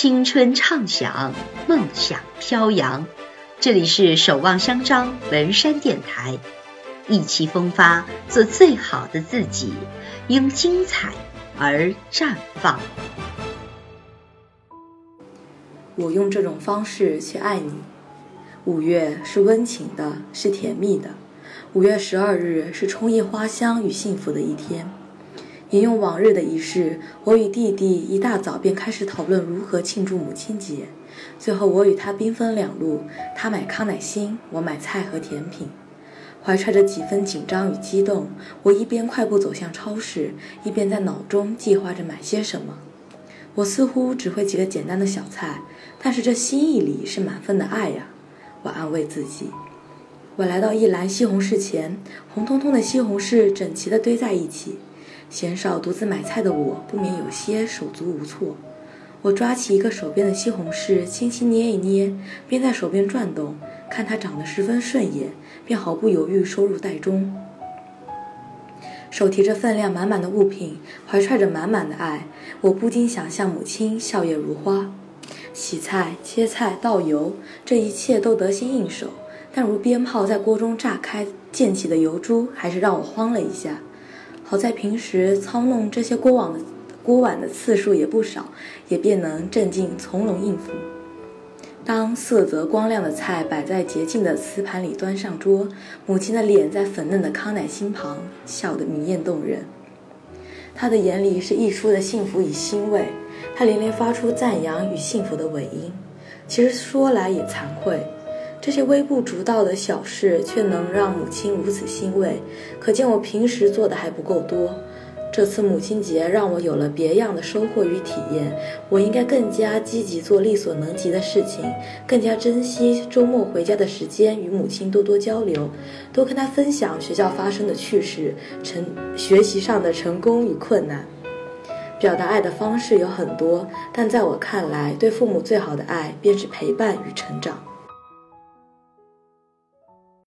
青春畅想，梦想飘扬。这里是守望相张文山电台，意气风发，做最好的自己，因精彩而绽放。我用这种方式去爱你。五月是温情的，是甜蜜的。五月十二日是充溢花香与幸福的一天。引用往日的仪式，我与弟弟一大早便开始讨论如何庆祝母亲节。最后，我与他兵分两路，他买康乃馨，我买菜和甜品。怀揣着几分紧张与激动，我一边快步走向超市，一边在脑中计划着买些什么。我似乎只会几个简单的小菜，但是这心意里是满分的爱呀！我安慰自己。我来到一篮西红柿前，红彤彤的西红柿整齐地堆在一起。鲜少独自买菜的我，不免有些手足无措。我抓起一个手边的西红柿，轻轻捏一捏，边在手边转动，看它长得十分顺眼，便毫不犹豫收入袋中。手提着分量满满的物品，怀揣着满满的爱，我不禁想象母亲笑靥如花。洗菜、切菜、倒油，这一切都得心应手，但如鞭炮在锅中炸开溅起的油珠，还是让我慌了一下。好在平时操弄这些锅碗的锅碗的次数也不少，也便能镇静从容应付。当色泽光亮的菜摆在洁净的瓷盘里端上桌，母亲的脸在粉嫩的康乃馨旁笑得明艳动人，她的眼里是溢出的幸福与欣慰，她连连发出赞扬与幸福的尾音。其实说来也惭愧。这些微不足道的小事，却能让母亲如此欣慰，可见我平时做的还不够多。这次母亲节让我有了别样的收获与体验，我应该更加积极做力所能及的事情，更加珍惜周末回家的时间，与母亲多多交流，多跟她分享学校发生的趣事，成学习上的成功与困难。表达爱的方式有很多，但在我看来，对父母最好的爱便是陪伴与成长。